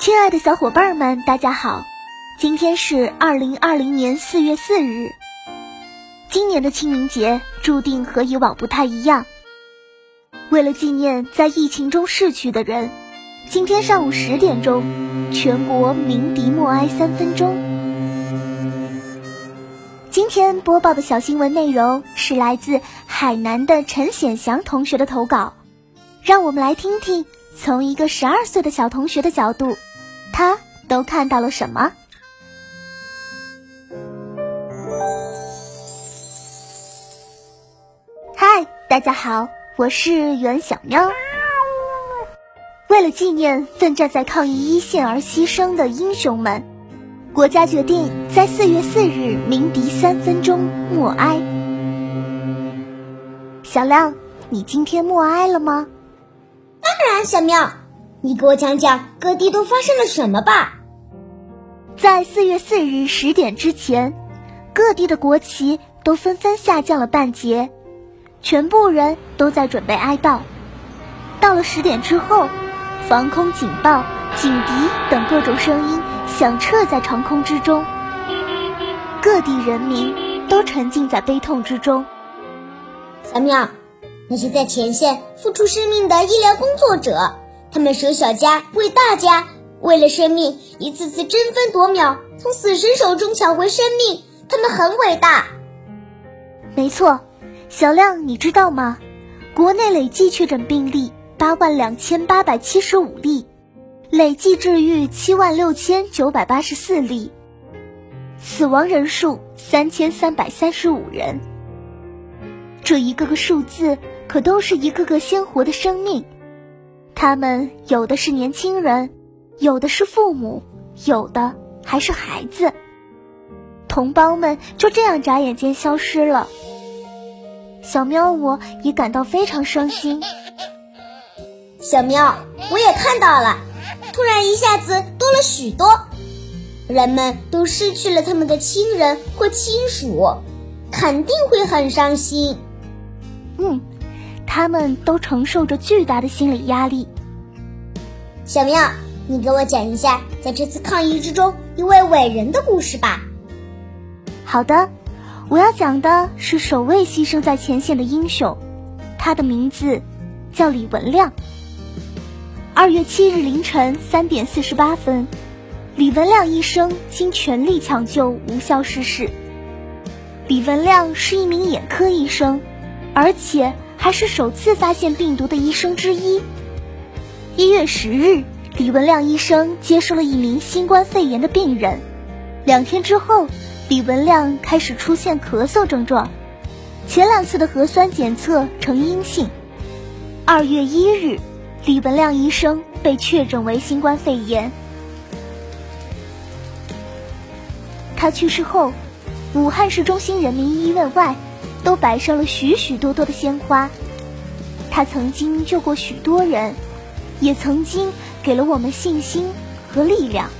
亲爱的小伙伴们，大家好！今天是二零二零年四月四日。今年的清明节注定和以往不太一样。为了纪念在疫情中逝去的人，今天上午十点钟，全国鸣笛默哀三分钟。今天播报的小新闻内容是来自海南的陈显祥同学的投稿，让我们来听听从一个十二岁的小同学的角度。他都看到了什么？嗨，大家好，我是袁小喵。为了纪念奋战在抗疫一线而牺牲的英雄们，国家决定在四月四日鸣笛三分钟默哀。小亮，你今天默哀了吗？当然，小喵。你给我讲讲各地都发生了什么吧。在四月四日十点之前，各地的国旗都纷纷下降了半截，全部人都在准备哀悼。到了十点之后，防空警报、警笛等各种声音响彻在长空之中，各地人民都沉浸在悲痛之中。小妙，那些在前线付出生命的医疗工作者。他们舍小家为大家，为了生命一次次争分夺秒，从死神手中抢回生命。他们很伟大。没错，小亮，你知道吗？国内累计确诊病例八万两千八百七十五例，累计治愈七万六千九百八十四例，死亡人数三千三百三十五人。这一个个数字，可都是一个个鲜活的生命。他们有的是年轻人，有的是父母，有的还是孩子。同胞们就这样眨眼间消失了。小喵，我也感到非常伤心。小喵，我也看到了，突然一下子多了许多，人们都失去了他们的亲人或亲属，肯定会很伤心。嗯。他们都承受着巨大的心理压力。小妙，你给我讲一下在这次抗疫之中一位伟人的故事吧。好的，我要讲的是首位牺牲在前线的英雄，他的名字叫李文亮。二月七日凌晨三点四十八分，李文亮医生经全力抢救无效逝世。李文亮是一名眼科医生，而且。还是首次发现病毒的医生之一。一月十日，李文亮医生接收了一名新冠肺炎的病人。两天之后，李文亮开始出现咳嗽症状，前两次的核酸检测呈阴性。二月一日，李文亮医生被确诊为新冠肺炎。他去世后，武汉市中心人民医院外。都摆上了许许多多的鲜花。他曾经救过许多人，也曾经给了我们信心和力量。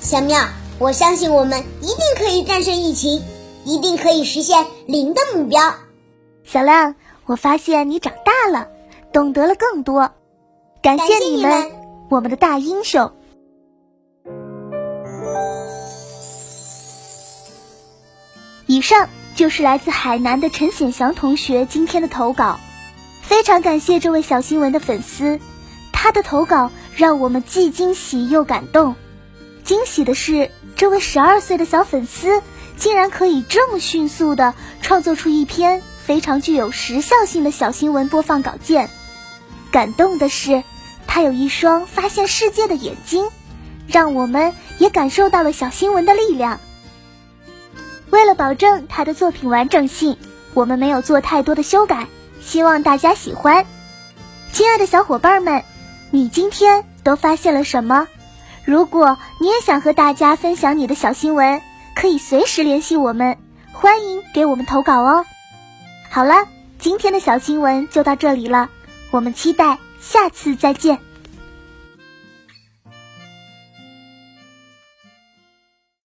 小妙，我相信我们一定可以战胜疫情，一定可以实现零的目标。小亮，我发现你长大了，懂得了更多。感谢你们，我们的大英雄。以上。就是来自海南的陈显祥同学今天的投稿，非常感谢这位小新闻的粉丝，他的投稿让我们既惊喜又感动。惊喜的是，这位十二岁的小粉丝竟然可以这么迅速的创作出一篇非常具有时效性的小新闻播放稿件。感动的是，他有一双发现世界的眼睛，让我们也感受到了小新闻的力量。为了保证他的作品完整性，我们没有做太多的修改，希望大家喜欢。亲爱的小伙伴们，你今天都发现了什么？如果你也想和大家分享你的小新闻，可以随时联系我们，欢迎给我们投稿哦。好了，今天的小新闻就到这里了，我们期待下次再见。